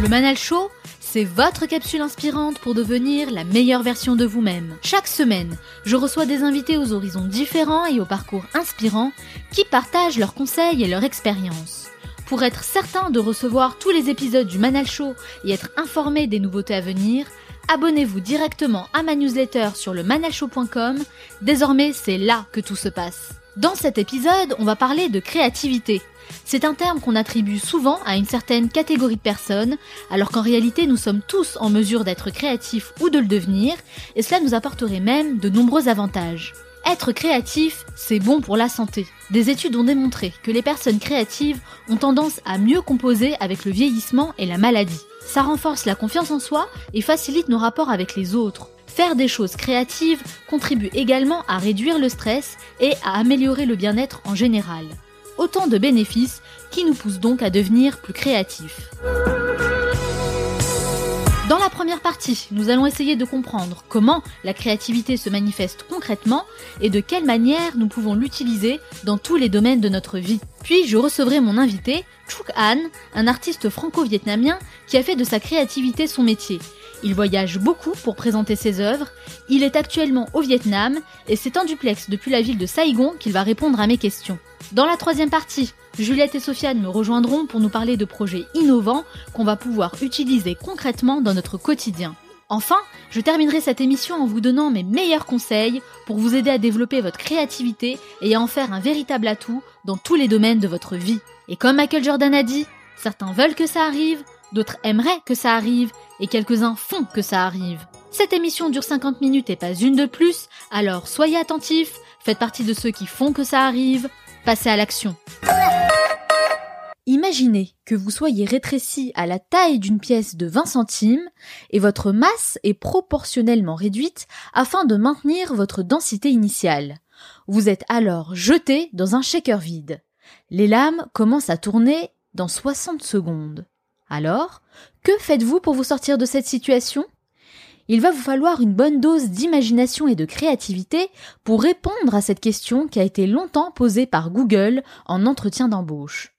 Le Manal Show, c'est votre capsule inspirante pour devenir la meilleure version de vous-même. Chaque semaine, je reçois des invités aux horizons différents et aux parcours inspirants qui partagent leurs conseils et leurs expériences. Pour être certain de recevoir tous les épisodes du Manal Show et être informé des nouveautés à venir, abonnez-vous directement à ma newsletter sur le manalshow.com. Désormais, c'est là que tout se passe. Dans cet épisode, on va parler de créativité. C'est un terme qu'on attribue souvent à une certaine catégorie de personnes, alors qu'en réalité nous sommes tous en mesure d'être créatifs ou de le devenir, et cela nous apporterait même de nombreux avantages. Être créatif, c'est bon pour la santé. Des études ont démontré que les personnes créatives ont tendance à mieux composer avec le vieillissement et la maladie. Ça renforce la confiance en soi et facilite nos rapports avec les autres. Faire des choses créatives contribue également à réduire le stress et à améliorer le bien-être en général autant de bénéfices qui nous poussent donc à devenir plus créatifs. Dans la première partie, nous allons essayer de comprendre comment la créativité se manifeste concrètement et de quelle manière nous pouvons l'utiliser dans tous les domaines de notre vie. Puis je recevrai mon invité, Chuk An, un artiste franco-vietnamien qui a fait de sa créativité son métier. Il voyage beaucoup pour présenter ses œuvres, il est actuellement au Vietnam et c'est en duplex depuis la ville de Saigon qu'il va répondre à mes questions. Dans la troisième partie, Juliette et Sofiane me rejoindront pour nous parler de projets innovants qu'on va pouvoir utiliser concrètement dans notre quotidien. Enfin, je terminerai cette émission en vous donnant mes meilleurs conseils pour vous aider à développer votre créativité et à en faire un véritable atout dans tous les domaines de votre vie. Et comme Michael Jordan a dit, certains veulent que ça arrive, d'autres aimeraient que ça arrive, et quelques-uns font que ça arrive. Cette émission dure 50 minutes et pas une de plus, alors soyez attentifs, faites partie de ceux qui font que ça arrive, passez à l'action. Imaginez que vous soyez rétréci à la taille d'une pièce de 20 centimes et votre masse est proportionnellement réduite afin de maintenir votre densité initiale. Vous êtes alors jeté dans un shaker vide. Les lames commencent à tourner dans 60 secondes. Alors, que faites-vous pour vous sortir de cette situation? Il va vous falloir une bonne dose d'imagination et de créativité pour répondre à cette question qui a été longtemps posée par Google en entretien d'embauche.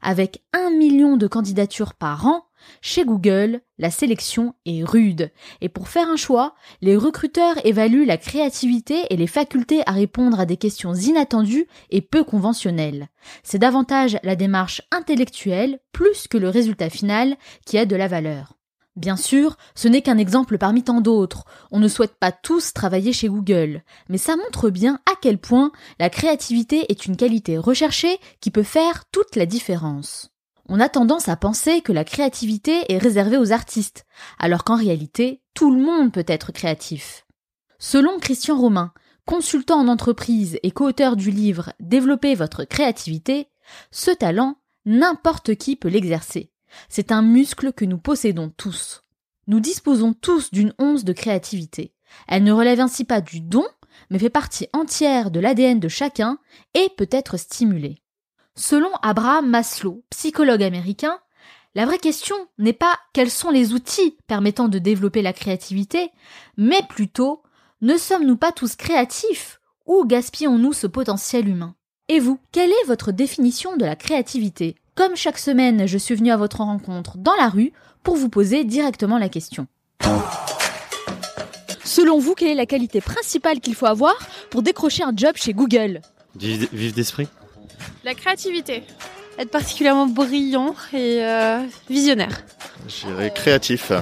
Avec un million de candidatures par an, chez Google, la sélection est rude. Et pour faire un choix, les recruteurs évaluent la créativité et les facultés à répondre à des questions inattendues et peu conventionnelles. C'est davantage la démarche intellectuelle plus que le résultat final qui a de la valeur. Bien sûr, ce n'est qu'un exemple parmi tant d'autres. On ne souhaite pas tous travailler chez Google, mais ça montre bien à quel point la créativité est une qualité recherchée qui peut faire toute la différence. On a tendance à penser que la créativité est réservée aux artistes, alors qu'en réalité, tout le monde peut être créatif. Selon Christian Romain, consultant en entreprise et co-auteur du livre Développer votre créativité, ce talent, n'importe qui peut l'exercer. C'est un muscle que nous possédons tous. Nous disposons tous d'une once de créativité. Elle ne relève ainsi pas du don, mais fait partie entière de l'ADN de chacun et peut être stimulée. Selon Abraham Maslow, psychologue américain, la vraie question n'est pas quels sont les outils permettant de développer la créativité, mais plutôt ne sommes-nous pas tous créatifs ou gaspillons-nous ce potentiel humain? Et vous, quelle est votre définition de la créativité? Comme chaque semaine, je suis venue à votre rencontre dans la rue pour vous poser directement la question. Selon vous, quelle est la qualité principale qu'il faut avoir pour décrocher un job chez Google? Vivre d'esprit La créativité. Être particulièrement brillant et euh, visionnaire. Je dirais créatif.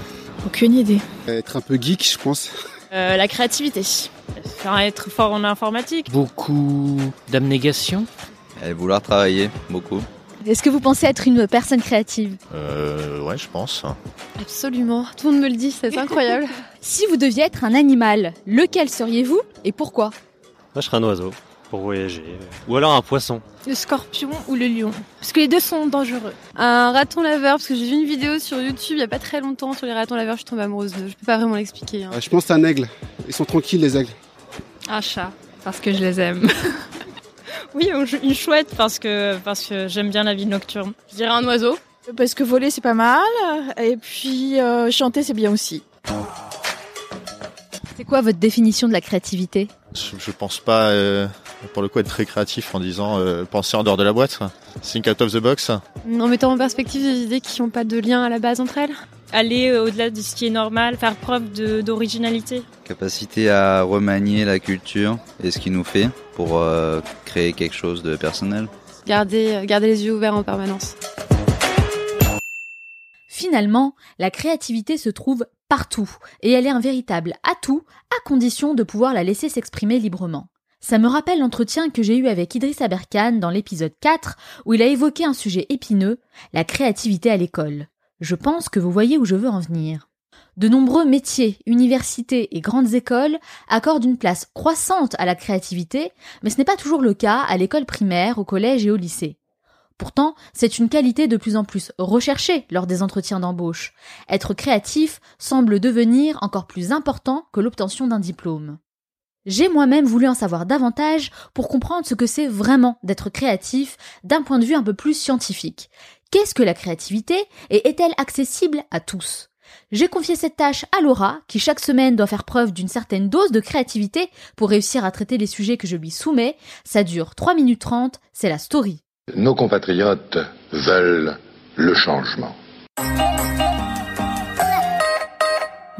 Aucune idée. Être un peu geek, je pense. Euh, la créativité. Enfin, être fort en informatique. Beaucoup d'abnégation. Et vouloir travailler beaucoup. Est-ce que vous pensez être une personne créative? Euh, ouais, je pense. Absolument. Tout le monde me le dit, c'est incroyable. Si vous deviez être un animal, lequel seriez-vous et pourquoi? Moi, je serais un oiseau pour voyager. Ou alors un poisson. Le scorpion ou le lion. Parce que les deux sont dangereux. Un raton laveur, parce que j'ai vu une vidéo sur YouTube il y a pas très longtemps sur les ratons laveurs, je suis tombée amoureuse d'eux. Je peux pas vraiment l'expliquer. hein. Euh, Je pense à un aigle. Ils sont tranquilles, les aigles. Un chat, parce que je les aime. oui, une chouette, parce que, parce que j'aime bien la vie nocturne. Je dirais un oiseau. Parce que voler c'est pas mal, et puis euh, chanter c'est bien aussi. C'est quoi votre définition de la créativité? Je, je pense pas, euh, pour le coup, être très créatif en disant euh, penser en dehors de la boîte. Think out of the box. En mettant en perspective des idées qui n'ont pas de lien à la base entre elles. Aller euh, au-delà de ce qui est normal, faire preuve d'originalité. Capacité à remanier la culture et ce qui nous fait pour euh, créer quelque chose de personnel. Garder, garder les yeux ouverts en permanence. Finalement, la créativité se trouve partout et elle est un véritable atout à condition de pouvoir la laisser s'exprimer librement. Ça me rappelle l'entretien que j'ai eu avec Idriss Aberkan dans l'épisode 4 où il a évoqué un sujet épineux, la créativité à l'école. Je pense que vous voyez où je veux en venir. De nombreux métiers, universités et grandes écoles accordent une place croissante à la créativité, mais ce n'est pas toujours le cas à l'école primaire, au collège et au lycée. Pourtant, c'est une qualité de plus en plus recherchée lors des entretiens d'embauche. Être créatif semble devenir encore plus important que l'obtention d'un diplôme. J'ai moi-même voulu en savoir davantage pour comprendre ce que c'est vraiment d'être créatif d'un point de vue un peu plus scientifique. Qu'est-ce que la créativité et est-elle accessible à tous? J'ai confié cette tâche à Laura, qui chaque semaine doit faire preuve d'une certaine dose de créativité pour réussir à traiter les sujets que je lui soumets. Ça dure 3 minutes 30, c'est la story. Nos compatriotes veulent le changement.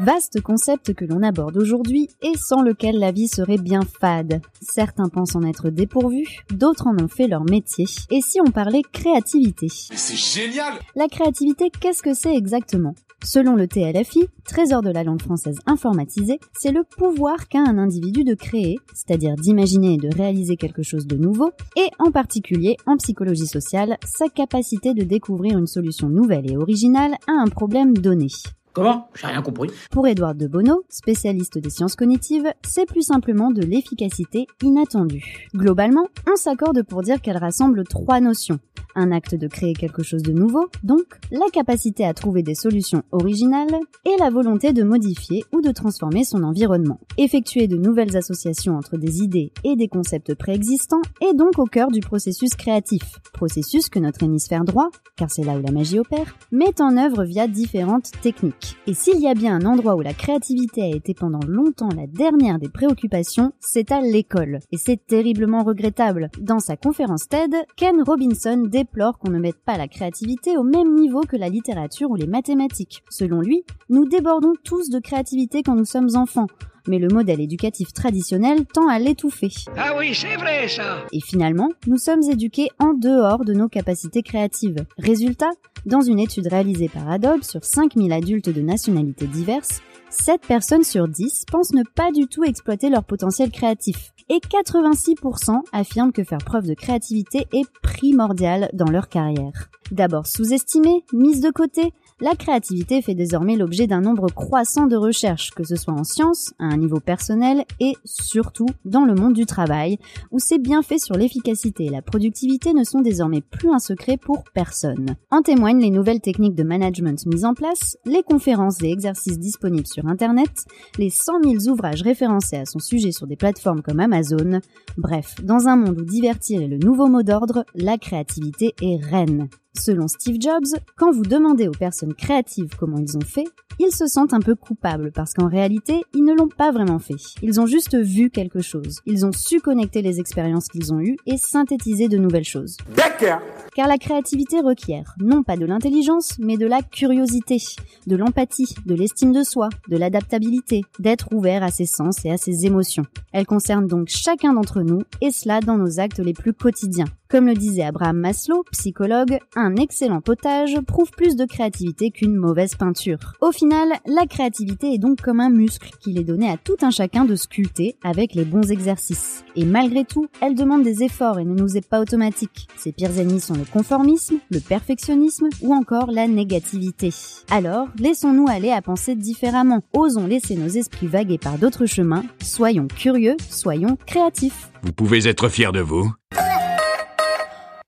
Vaste concept que l'on aborde aujourd'hui et sans lequel la vie serait bien fade. Certains pensent en être dépourvus, d'autres en ont fait leur métier. Et si on parlait créativité? C'est génial La créativité, qu'est-ce que c'est exactement? Selon le TLFI, Trésor de la langue française informatisée, c'est le pouvoir qu'a un individu de créer, c'est-à-dire d'imaginer et de réaliser quelque chose de nouveau, et en particulier en psychologie sociale, sa capacité de découvrir une solution nouvelle et originale à un problème donné. Comment? J'ai rien compris. Pour Édouard de Bono, spécialiste des sciences cognitives, c'est plus simplement de l'efficacité inattendue. Globalement, on s'accorde pour dire qu'elle rassemble trois notions. Un acte de créer quelque chose de nouveau, donc la capacité à trouver des solutions originales, et la volonté de modifier ou de transformer son environnement. Effectuer de nouvelles associations entre des idées et des concepts préexistants est donc au cœur du processus créatif. Processus que notre hémisphère droit, car c'est là où la magie opère, met en œuvre via différentes techniques. Et s'il y a bien un endroit où la créativité a été pendant longtemps la dernière des préoccupations, c'est à l'école. Et c'est terriblement regrettable. Dans sa conférence TED, Ken Robinson déplore qu'on ne mette pas la créativité au même niveau que la littérature ou les mathématiques. Selon lui, nous débordons tous de créativité quand nous sommes enfants mais le modèle éducatif traditionnel tend à l'étouffer. Ah oui, c'est vrai ça Et finalement, nous sommes éduqués en dehors de nos capacités créatives. Résultat, dans une étude réalisée par Adobe sur 5000 adultes de nationalités diverses, 7 personnes sur 10 pensent ne pas du tout exploiter leur potentiel créatif. Et 86% affirment que faire preuve de créativité est primordial dans leur carrière. D'abord sous-estimée, mise de côté, la créativité fait désormais l'objet d'un nombre croissant de recherches, que ce soit en sciences, à un niveau personnel et surtout dans le monde du travail, où ces bienfaits sur l'efficacité et la productivité ne sont désormais plus un secret pour personne. En témoignent les nouvelles techniques de management mises en place, les conférences et exercices disponibles sur Internet, les 100 000 ouvrages référencés à son sujet sur des plateformes comme Amazon. Bref, dans un monde où divertir est le nouveau mot d'ordre, la créativité est reine. Selon Steve Jobs, quand vous demandez aux personnes créatives comment ils ont fait, ils se sentent un peu coupables parce qu'en réalité, ils ne l'ont pas vraiment fait. Ils ont juste vu quelque chose. Ils ont su connecter les expériences qu'ils ont eues et synthétiser de nouvelles choses. D'accord Car la créativité requiert non pas de l'intelligence, mais de la curiosité, de l'empathie, de l'estime de soi, de l'adaptabilité, d'être ouvert à ses sens et à ses émotions. Elle concerne donc chacun d'entre nous, et cela dans nos actes les plus quotidiens Comme le disait Abraham Maslow, psychologue, un excellent potage prouve plus de créativité qu'une mauvaise peinture. Au final, la créativité est donc comme un muscle qu'il est donné à tout un chacun de sculpter avec les bons exercices. Et malgré tout, elle demande des efforts et ne nous est pas automatique. Ses pires ennemis sont le conformisme, le perfectionnisme ou encore la négativité. Alors, laissons-nous aller à penser différemment. Osons laisser nos esprits vaguer par d'autres chemins. Soyons curieux, soyons créatifs. Vous pouvez être fier de vous.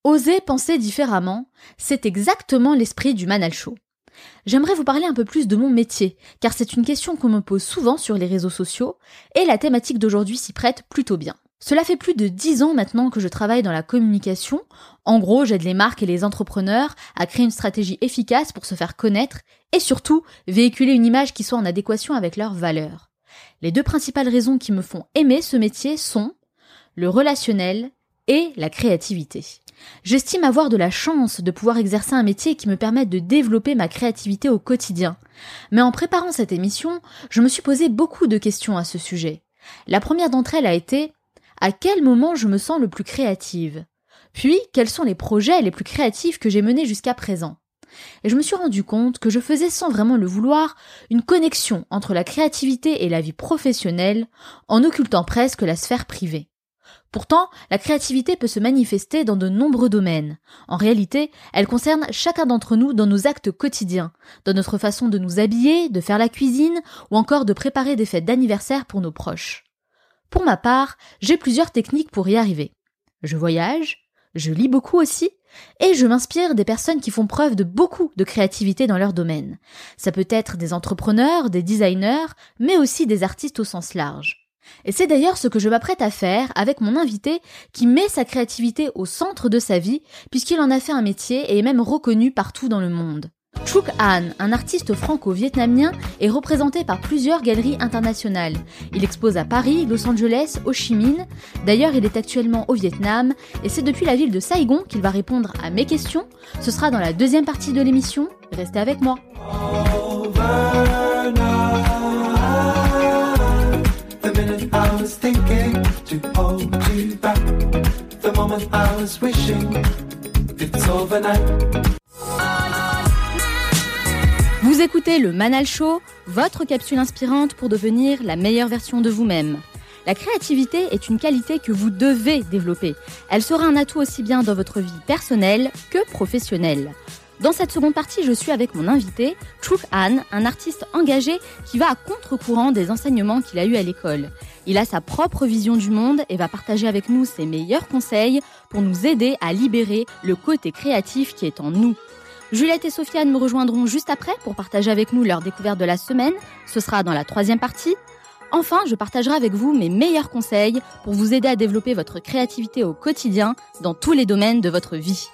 Oser penser différemment, c'est exactement l'esprit du Manal Show. J'aimerais vous parler un peu plus de mon métier, car c'est une question qu'on me pose souvent sur les réseaux sociaux, et la thématique d'aujourd'hui s'y prête plutôt bien. Cela fait plus de dix ans maintenant que je travaille dans la communication. En gros, j'aide les marques et les entrepreneurs à créer une stratégie efficace pour se faire connaître et surtout véhiculer une image qui soit en adéquation avec leurs valeurs. Les deux principales raisons qui me font aimer ce métier sont le relationnel et la créativité. J'estime avoir de la chance de pouvoir exercer un métier qui me permette de développer ma créativité au quotidien. Mais en préparant cette émission, je me suis posé beaucoup de questions à ce sujet. La première d'entre elles a été à quel moment je me sens le plus créative? Puis, quels sont les projets les plus créatifs que j'ai menés jusqu'à présent? Et je me suis rendu compte que je faisais sans vraiment le vouloir une connexion entre la créativité et la vie professionnelle en occultant presque la sphère privée. Pourtant, la créativité peut se manifester dans de nombreux domaines. En réalité, elle concerne chacun d'entre nous dans nos actes quotidiens, dans notre façon de nous habiller, de faire la cuisine ou encore de préparer des fêtes d'anniversaire pour nos proches. Pour ma part, j'ai plusieurs techniques pour y arriver. Je voyage, je lis beaucoup aussi, et je m'inspire des personnes qui font preuve de beaucoup de créativité dans leur domaine. Ça peut être des entrepreneurs, des designers, mais aussi des artistes au sens large. Et c'est d'ailleurs ce que je m'apprête à faire avec mon invité qui met sa créativité au centre de sa vie puisqu'il en a fait un métier et est même reconnu partout dans le monde. Chuk Han, un artiste franco-vietnamien, est représenté par plusieurs galeries internationales. Il expose à Paris, Los Angeles, Ho Chi Minh. D'ailleurs, il est actuellement au Vietnam et c'est depuis la ville de Saigon qu'il va répondre à mes questions. Ce sera dans la deuxième partie de l'émission. Restez avec moi. Vous écoutez le Manal Show, votre capsule inspirante pour devenir la meilleure version de vous-même. La créativité est une qualité que vous devez développer. Elle sera un atout aussi bien dans votre vie personnelle que professionnelle. Dans cette seconde partie, je suis avec mon invité, Chuk Han, un artiste engagé qui va à contre-courant des enseignements qu'il a eus à l'école. Il a sa propre vision du monde et va partager avec nous ses meilleurs conseils pour nous aider à libérer le côté créatif qui est en nous. Juliette et Sofiane me rejoindront juste après pour partager avec nous leur découverte de la semaine. Ce sera dans la troisième partie. Enfin, je partagerai avec vous mes meilleurs conseils pour vous aider à développer votre créativité au quotidien dans tous les domaines de votre vie.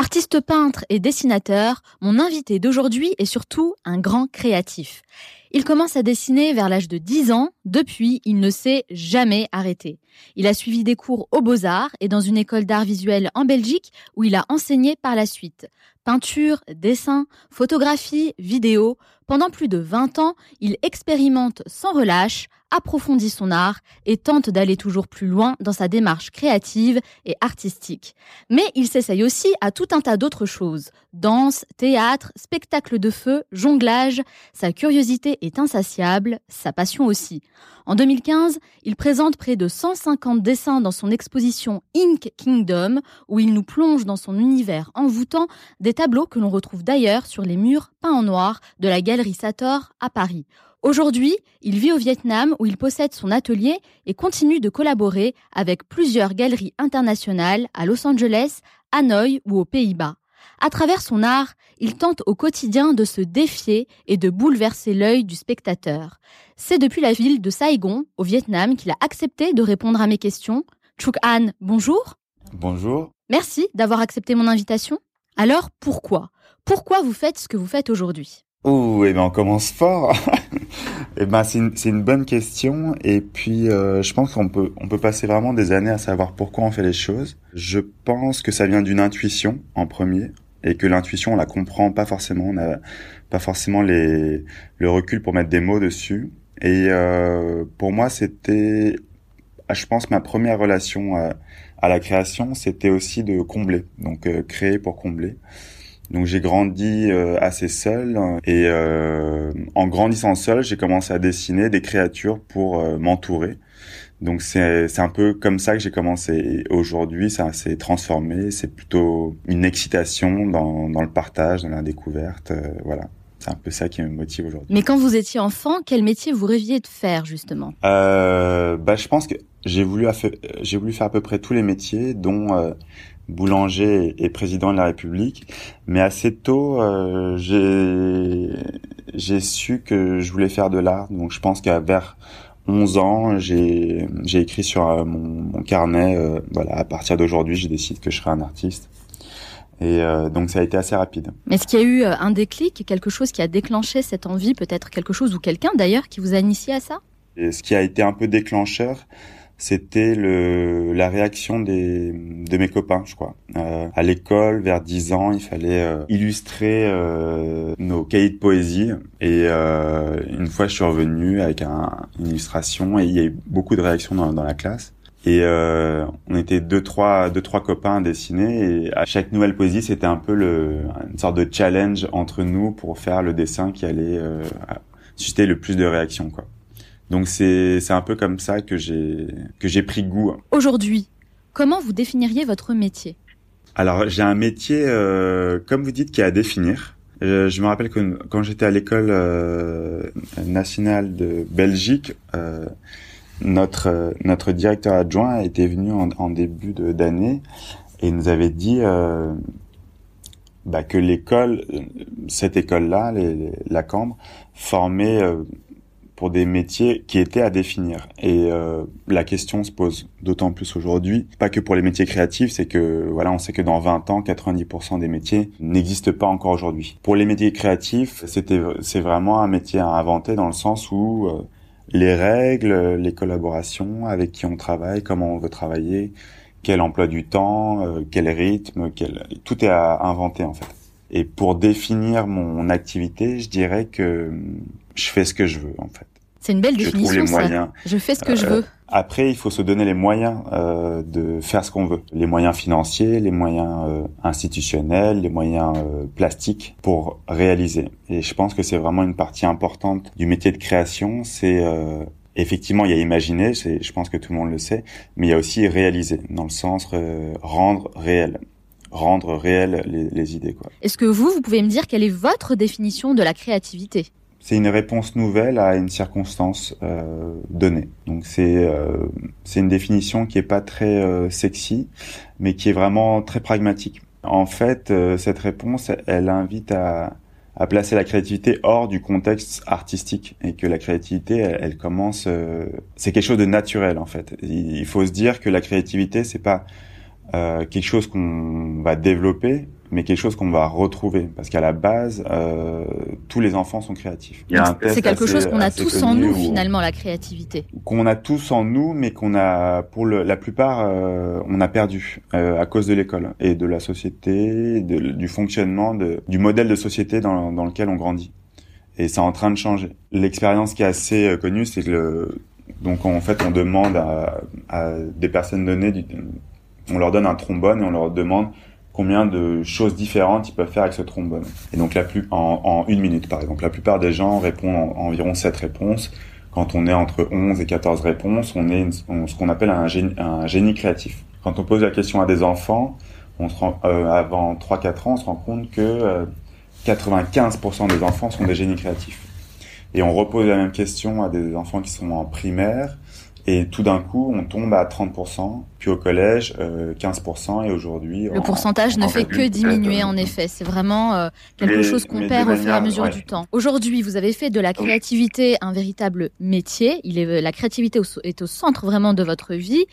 Artiste peintre et dessinateur, mon invité d'aujourd'hui est surtout un grand créatif. Il commence à dessiner vers l'âge de 10 ans. Depuis, il ne s'est jamais arrêté. Il a suivi des cours aux Beaux-Arts et dans une école d'art visuel en Belgique où il a enseigné par la suite. Peinture, dessin, photographie, vidéo. Pendant plus de 20 ans, il expérimente sans relâche, approfondit son art et tente d'aller toujours plus loin dans sa démarche créative et artistique. Mais il s'essaye aussi à tout un tas d'autres choses. Danse, théâtre, spectacle de feu, jonglage. Sa curiosité est insatiable, sa passion aussi. En 2015, il présente près de 150 dessins dans son exposition Ink Kingdom, où il nous plonge dans son univers envoûtant des tableaux que l'on retrouve d'ailleurs sur les murs peints en noir de la galerie Sator à Paris. Aujourd'hui, il vit au Vietnam où il possède son atelier et continue de collaborer avec plusieurs galeries internationales à Los Angeles, Hanoï ou aux Pays-Bas. À travers son art, il tente au quotidien de se défier et de bouleverser l'œil du spectateur. C'est depuis la ville de Saigon, au Vietnam, qu'il a accepté de répondre à mes questions. Chuk Han, bonjour. Bonjour. Merci d'avoir accepté mon invitation. Alors, pourquoi? Pourquoi vous faites ce que vous faites aujourd'hui? Ouh, eh ben on commence fort. eh ben c'est une, une, bonne question et puis euh, je pense qu'on peut on peut passer vraiment des années à savoir pourquoi on fait les choses. Je pense que ça vient d'une intuition en premier et que l'intuition on la comprend pas forcément, on n'a pas forcément les le recul pour mettre des mots dessus. Et euh, pour moi c'était je pense ma première relation à, à la création, c'était aussi de combler, donc euh, créer pour combler. Donc j'ai grandi euh, assez seul et euh, en grandissant seul, j'ai commencé à dessiner des créatures pour m'entourer. Donc c'est c'est un peu comme ça que j'ai commencé. Aujourd'hui, ça s'est transformé. C'est plutôt une excitation dans dans le partage, dans la découverte. voilà. C'est un peu ça qui me motive aujourd'hui. Mais quand vous étiez enfant, quel métier vous rêviez de faire justement? Euh, Bah, je pense que j'ai voulu j'ai voulu faire à peu près tous les métiers, dont euh, boulanger et président de la République. Mais assez tôt, euh, j'ai j'ai su que je voulais faire de l'art. Donc je pense qu'à vers 11 ans, j'ai écrit sur euh, mon, mon, carnet. Euh, voilà, à partir d'aujourd'hui, je décide que je serai un artiste. Et euh, donc ça a été assez rapide. Mais est-ce qu'il y a eu un déclic, quelque chose qui a déclenché cette envie, peut-être quelque chose ou quelqu'un d'ailleurs qui vous a initié à ça? Et ce qui a été un peu déclencheur, c'était le la réaction des de mes copains, je crois. Euh, à l'école, vers 10 ans, il fallait euh, illustrer euh, nos cahiers de poésie. Et euh, une fois, je suis revenu avec un, une illustration et il y a eu beaucoup de réactions dans, dans la classe. Et euh, on était deux trois deux trois copains à dessiner et à chaque nouvelle poésie c'était un peu le une sorte de challenge entre nous pour faire le dessin qui allait euh, susciter le plus de réactions quoi. Donc c'est c'est un peu comme ça que j'ai que j'ai pris goût. Aujourd'hui, comment vous définiriez votre métier? Alors j'ai un métier euh, comme vous dites qui est à définir. Je, je me rappelle que quand j'étais à l'école euh, nationale de Belgique euh, notre notre directeur adjoint était venu en, en début d'année et nous avait dit euh, bah, que l'école, cette école-là, la Cambre, formait euh, pour des métiers qui étaient à définir. Et euh, la question se pose d'autant plus aujourd'hui, pas que pour les métiers créatifs, c'est que voilà, on sait que dans 20 ans, 90% des métiers n'existent pas encore aujourd'hui. Pour les métiers créatifs, c'était c'est vraiment un métier à inventer dans le sens où euh, les règles, les collaborations, avec qui on travaille, comment on veut travailler, quel emploi du temps, euh, quel rythme, quel... tout est à inventer en fait. Et pour définir mon activité, je dirais que je fais ce que je veux en fait. C'est une belle je définition. Trouve les ça. moyens. Je fais ce que euh, je veux. Après, il faut se donner les moyens euh, de faire ce qu'on veut. Les moyens financiers, les moyens euh, institutionnels, les moyens euh, plastiques pour réaliser. Et je pense que c'est vraiment une partie importante du métier de création. C'est euh, effectivement, il y a imaginer, je pense que tout le monde le sait, mais il y a aussi réaliser, dans le sens euh, rendre réel rendre réelles les, les idées. Est-ce que vous, vous pouvez me dire quelle est votre définition de la créativité? C'est une réponse nouvelle à une circonstance euh, donnée. Donc c'est euh, c'est une définition qui est pas très euh, sexy, mais qui est vraiment très pragmatique. En fait, cette réponse, elle invite à, à placer la créativité hors du contexte artistique et que la créativité, elle, elle commence, c'est quelque chose de naturel en fait. Il faut se dire que la créativité, c'est pas euh, quelque chose qu'on va développer, mais quelque chose qu'on va retrouver parce qu'à la base euh, tous les enfants sont créatifs. C'est quelque chose qu'on a tous en nous finalement la créativité. Qu'on a tous en nous mais qu'on a pour le, la plupart euh, on a perdu euh, à cause de l'école et de la société, de, du fonctionnement de, du modèle de société dans, dans lequel on grandit. Et c'est en train de changer. L'expérience qui est assez euh, connue c'est que le, donc en fait on demande à, à des personnes données on leur donne un trombone et on leur demande combien de choses différentes ils peuvent faire avec ce trombone. Et donc la plus en, en une minute par exemple. La plupart des gens répondent en, en environ 7 réponses. Quand on est entre 11 et 14 réponses, on est on, ce qu'on appelle un génie, un génie créatif. Quand on pose la question à des enfants, on se rend, euh, avant 3-4 ans, on se rend compte que euh, 95% des enfants sont des génies créatifs. Et on repose la même question à des enfants qui sont en primaire, et tout d'un coup, on tombe à 30%, puis au collège, euh, 15%, et aujourd'hui... Le pourcentage ne fait que diminuer, en effet. C'est vraiment euh, quelque mais, chose qu'on perd au fur et à mesure ouais. du temps. Aujourd'hui, vous avez fait de la créativité un véritable métier. Il est, la créativité est au centre vraiment de votre vie.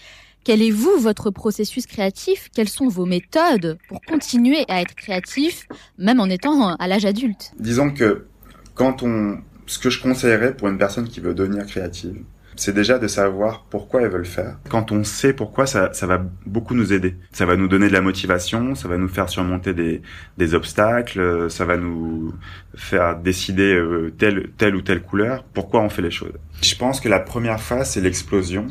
Quel est, vous, votre processus créatif? Quelles sont vos méthodes pour continuer à être créatif, même en étant à l'âge adulte? Disons que quand on... Ce que je conseillerais pour une personne qui veut devenir créative, c'est déjà de savoir pourquoi elles veulent faire. Quand on sait pourquoi, ça, ça va beaucoup nous aider. Ça va nous donner de la motivation, ça va nous faire surmonter des, des obstacles, ça va nous faire décider euh, telle, telle ou telle couleur, pourquoi on fait les choses. Je pense que la première phase, c'est l'explosion.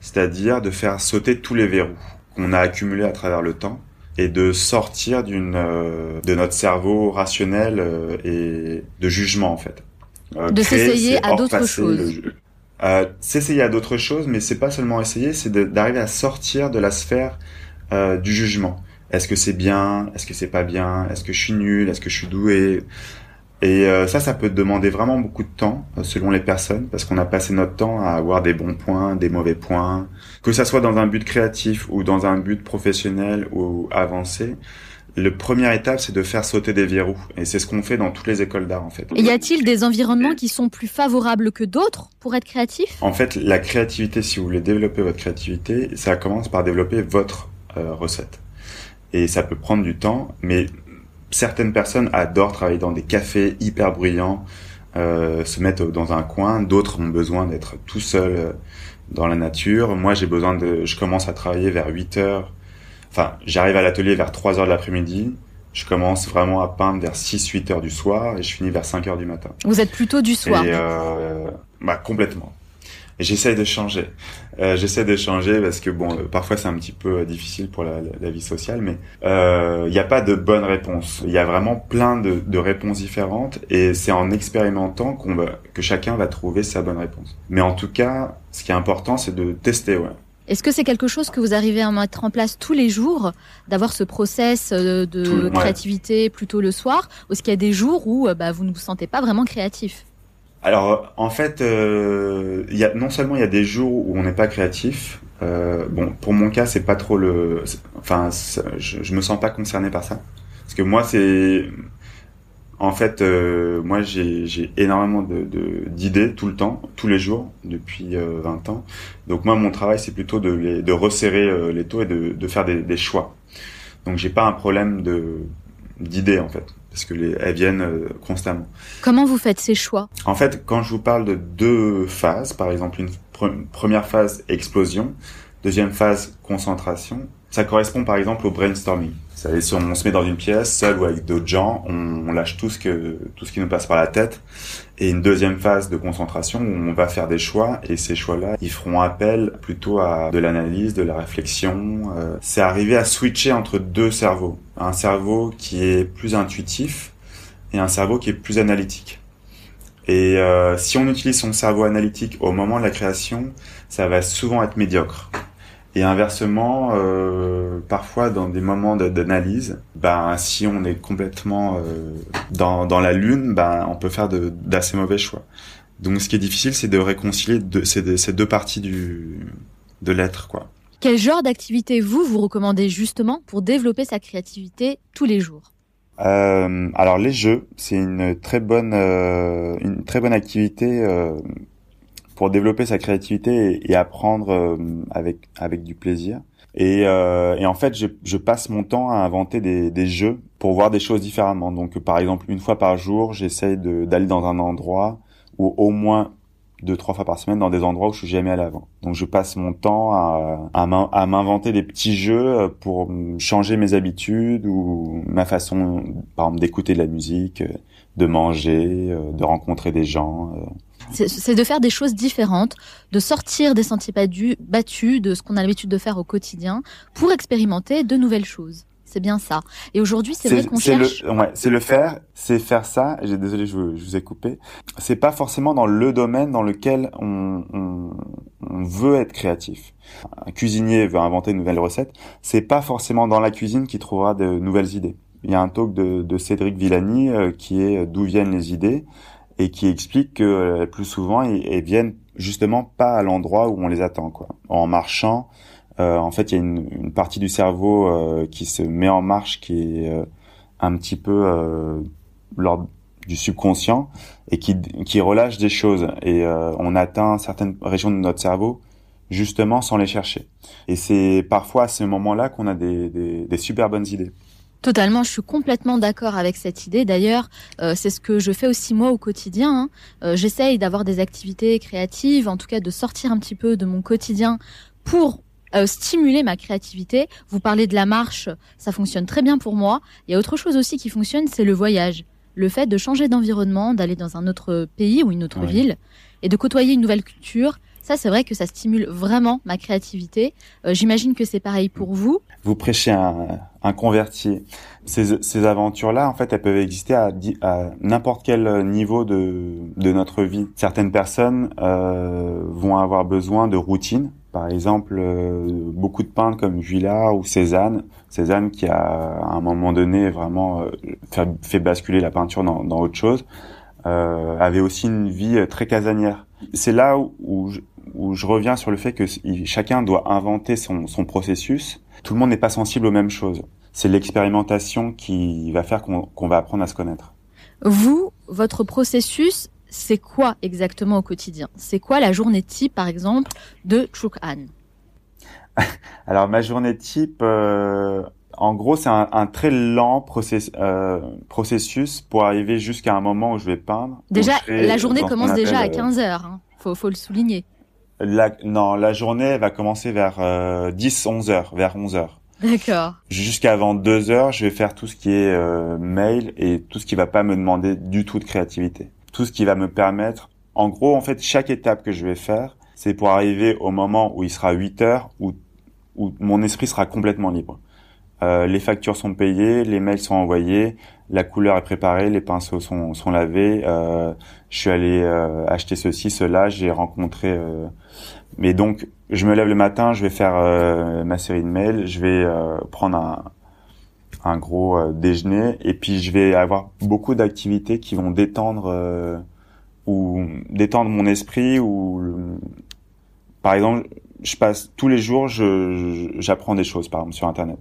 c'est-à-dire de faire sauter tous les verrous qu'on a accumulés à travers le temps et de sortir d'une euh, de notre cerveau rationnel euh, et de jugement en fait. Euh, de s'essayer à d'autres choses. Euh, s'essayer à d'autres choses, mais c'est pas seulement essayer, c'est d'arriver à sortir de la sphère du jugement. Est-ce que c'est bien? Est-ce que c'est pas bien? Est-ce que je suis nul? Est-ce que je suis doué? Et euh, ça, ça peut demander vraiment beaucoup de temps euh, selon les personnes, parce qu'on a passé notre temps à avoir des bons points, des mauvais points, que ça soit dans un but créatif ou dans un but professionnel ou avancé. Le première étape, c'est de faire sauter des verrous, et c'est ce qu'on fait dans toutes les écoles d'art en fait. Et y a-t-il des environnements qui sont plus favorables que d'autres pour être créatif En fait, la créativité, si vous voulez développer votre créativité, ça commence par développer votre euh, recette. Et ça peut prendre du temps, mais certaines personnes adorent travailler dans des cafés hyper bruyants, euh, se mettre dans un coin. D'autres ont besoin d'être tout seul euh, dans la nature. Moi, j'ai besoin de, je commence à travailler vers 8 heures. Enfin, j'arrive à l'atelier vers 3 heures de l'après-midi. Je commence vraiment à peindre vers 6-8 heures du soir et je finis vers 5 heures du matin. Vous êtes plutôt du soir. Et euh, bah, complètement. J'essaie de changer. Euh, j'essaie de changer parce que bon, euh, parfois c'est un petit peu euh, difficile pour la, la vie sociale, mais il euh, n'y a pas de bonne réponse. Il y a vraiment plein de, de réponses différentes et c'est en expérimentant qu'on va, que chacun va trouver sa bonne réponse. Mais en tout cas, ce qui est important, c'est de tester. Ouais. Est-ce que c'est quelque chose que vous arrivez à mettre en place tous les jours, d'avoir ce process de Tout, créativité ouais. plutôt le soir, ou est-ce qu'il y a des jours où bah, vous ne vous sentez pas vraiment créatif? Alors en fait, euh, y a, non seulement il y a des jours où on n'est pas créatif. Euh, bon, pour mon cas, c'est pas trop le. Enfin, je, je me sens pas concerné par ça, parce que moi, c'est. En fait, euh, moi, j'ai énormément de d'idées tout le temps, tous les jours, depuis euh, 20 ans. Donc moi, mon travail, c'est plutôt de, les, de resserrer euh, les taux et de, de faire des, des choix. Donc j'ai pas un problème de d'idées en fait parce que les, elles viennent euh, constamment. Comment vous faites ces choix? En fait, quand je vous parle de deux phases, par exemple une pr première phase explosion, deuxième phase concentration, ça correspond par exemple au brainstorming. C'est si on se met dans une pièce, seul ou avec d'autres gens, on, on, lâche tout ce que tout ce qui nous passe par la tête. Et une deuxième phase de concentration où on va faire des choix et ces choix-là, ils feront appel plutôt à de l'analyse, de la réflexion. Euh, c'est arriver à switcher entre deux cerveaux, un cerveau qui est plus intuitif et un cerveau qui est plus analytique. Et euh, si on utilise son cerveau analytique au moment de la création, ça va souvent être médiocre. Et inversement, euh, parfois dans des moments d'analyse, ben si on est complètement euh, dans, dans la lune, ben on peut faire d'assez mauvais choix. Donc ce qui est difficile, c'est de réconcilier de, ces, ces deux parties du de l'être, quoi. Quel genre d'activité vous vous recommandez justement pour développer sa créativité tous les jours? Euh, Alors les jeux, c'est une très bonne euh, une très bonne activité euh, pour développer sa créativité et, et apprendre euh, avec avec du plaisir. Et, euh, et en fait, je, je, passe mon temps à inventer des, des, jeux pour voir des choses différemment. Donc, par exemple, une fois par jour, j'essaye d'aller dans un endroit ou au moins deux trois fois par semaine dans des endroits où je suis jamais allé avant. Donc, je passe mon temps à, à m'inventer des petits jeux pour changer mes habitudes ou ma façon, par exemple, d'écouter de la musique, de manger, de rencontrer des gens c'est de faire des choses différentes, de sortir des sentiers battus, de ce qu'on a l'habitude de faire au quotidien, pour expérimenter de nouvelles choses. C'est bien ça. Et aujourd'hui, c'est vrai qu'on cherche. Le, ouais, c'est le faire, c'est faire ça. J'ai désolé, je, vous, je vous ai coupé. C'est pas forcément dans le domaine dans lequel on, on, on, veut être créatif. Un cuisinier veut inventer une nouvelle recette. C'est pas forcément dans la cuisine qu'il trouvera de nouvelles idées. Il y a un talk de, de Cédric Villani euh, qui est d'où viennent les idées et qui explique que euh, plus souvent elles viennent justement pas à l'endroit où on les attend quoi. En marchant, euh, en fait, il y a une, une, partie du cerveau euh, qui se met en marche qui est euh, un petit peu euh, lors du subconscient et qui, qui relâche des choses et euh, on atteint certaines régions de notre cerveau justement sans les chercher. Et c'est parfois à ce moment-là qu'on a des, des, des super bonnes idées. Totalement, je suis complètement d'accord avec cette idée. D'ailleurs, euh, c'est ce que je fais aussi moi au quotidien. Hein. Euh, J'essaye d'avoir des activités créatives, en tout cas de sortir un petit peu de mon quotidien pour euh, stimuler ma créativité. Vous parlez de la marche, ça fonctionne très bien pour moi. Il y a autre chose aussi qui fonctionne, c'est le voyage. Le fait de changer d'environnement, d'aller dans un autre pays ou une autre ville et de côtoyer une nouvelle culture, Ça, c'est vrai que ça stimule vraiment ma créativité. Euh, J'imagine que c'est pareil pour vous. Vous prêchez un, un converti. Ces, ces aventures-là, en fait, elles peuvent exister à, à n'importe quel niveau de, de notre vie. Certaines personnes euh, vont avoir besoin de routine. Par exemple, euh, beaucoup de peintres comme Vuillard ou Cézanne. Cézanne qui a, à un moment donné, vraiment euh, fait, basculer la peinture dans, dans autre chose, euh, avait aussi une vie euh, très casanière. C'est là où, où, je, où je reviens sur le fait que chacun doit inventer son, son processus. Tout le monde n'est pas sensible aux mêmes choses. C'est l'expérimentation qui va faire qu'on va apprendre à se connaître. Vous, votre processus, c'est quoi exactement au quotidien? C'est quoi la journée type, par exemple, de Truk Anne Alors ma journée type, euh, en gros, c'est un, un très lent process- euh, processus pour arriver jusqu'à un moment où je vais peindre. Déjà, la journée commence déjà à appelle, euh, 15 heures. Hein. Faut, faut le souligner. La, non, la journée va commencer vers euh, 10-11 heures, vers 11 heures. D'accord. Jusqu'avant 2 heures, je vais faire tout ce qui est euh, mail et tout ce qui va pas me demander du tout de créativité. Tout ce qui va me permettre, en gros, en fait, chaque étape que je vais faire, c'est pour arriver au moment où il sera 8 heures, où, où mon esprit sera complètement libre. Euh, les factures sont payées, les mails sont envoyés, la couleur est préparée, les pinceaux sont, sont lavés. euh, je suis allé euh, acheter ceci, cela, j'ai rencontré. Mais donc, je me lève le matin, je vais faire euh, ma série de mails, je vais euh, prendre un, un gros euh, déjeuner et puis je vais avoir beaucoup d'activités qui vont détendre euh, ou détendre mon esprit ou par exemple, je passe tous les jours, j'apprends des choses par exemple sur internet.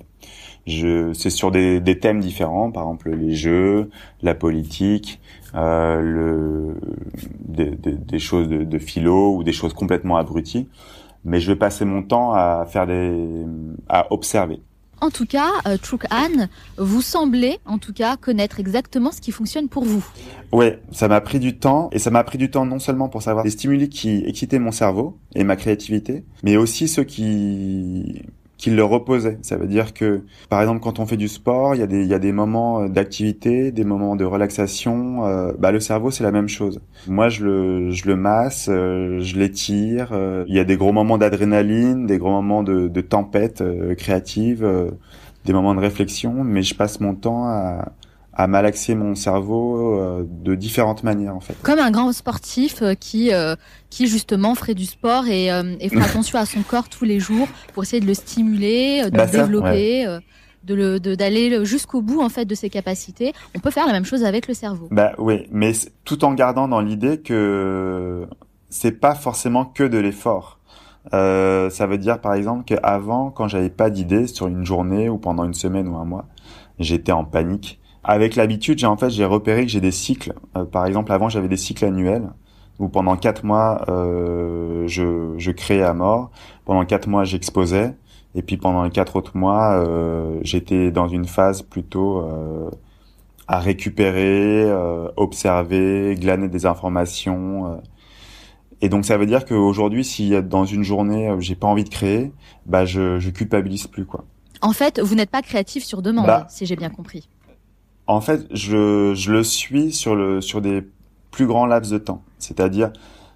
C'est sur des des thèmes différents, par exemple les jeux, la politique, euh, le des, des, des choses de, de philo ou des choses complètement abruties. Mais je vais passer mon temps à faire des à observer. En tout cas, euh, Truk Anne, vous semblez, en tout cas, connaître exactement ce qui fonctionne pour vous. Ouais, ça m'a pris du temps et ça m'a pris du temps non seulement pour savoir les stimuli qui excitaient mon cerveau et ma créativité, mais aussi ceux qui qui le reposaient. Ça veut dire que, par exemple, quand on fait du sport, il y a des il y a des moments euh, d'activité, des moments de relaxation. euh, bah le cerveau c'est la même chose. Moi je le je le masse, euh, je l'étire. il y a des gros moments d'adrénaline, des gros moments de, de tempête créative, des moments de réflexion, mais je passe mon temps à à malaxer mon cerveau euh, de différentes manières en fait. Comme un grand sportif euh, qui, euh, qui justement ferait du sport et, euh, et ferait attention à son corps tous les jours pour essayer de le stimuler, euh, de Bah le ça, développer, euh, de le de- d'aller jusqu'au bout en fait de ses capacités. On peut faire la même chose avec le cerveau. Bah oui, mais tout en gardant dans l'idée que c'est pas forcément que de l'effort. Euh, ça veut dire par exemple qu'avant, quand j'avais pas d'idée sur une journée ou pendant une semaine ou un mois, j'étais en panique. Avec l'habitude, j'ai en fait j'ai repéré que j'ai des cycles. Euh, par exemple, avant j'avais des cycles annuels où pendant quatre mois euh, je, je créais à mort, pendant quatre mois j'exposais, et puis pendant les quatre autres mois euh, j'étais dans une phase plutôt euh, à récupérer, euh, observer, glaner des informations. euh. Et donc ça veut dire qu'aujourd'hui, si dans une journée j'ai pas envie de créer, bah je, je culpabilise plus quoi. En fait, vous n'êtes pas créatif sur demande, Bah. si j'ai bien compris. En fait, je, je le suis sur le sur des plus grands laps de temps. C'est-à-dire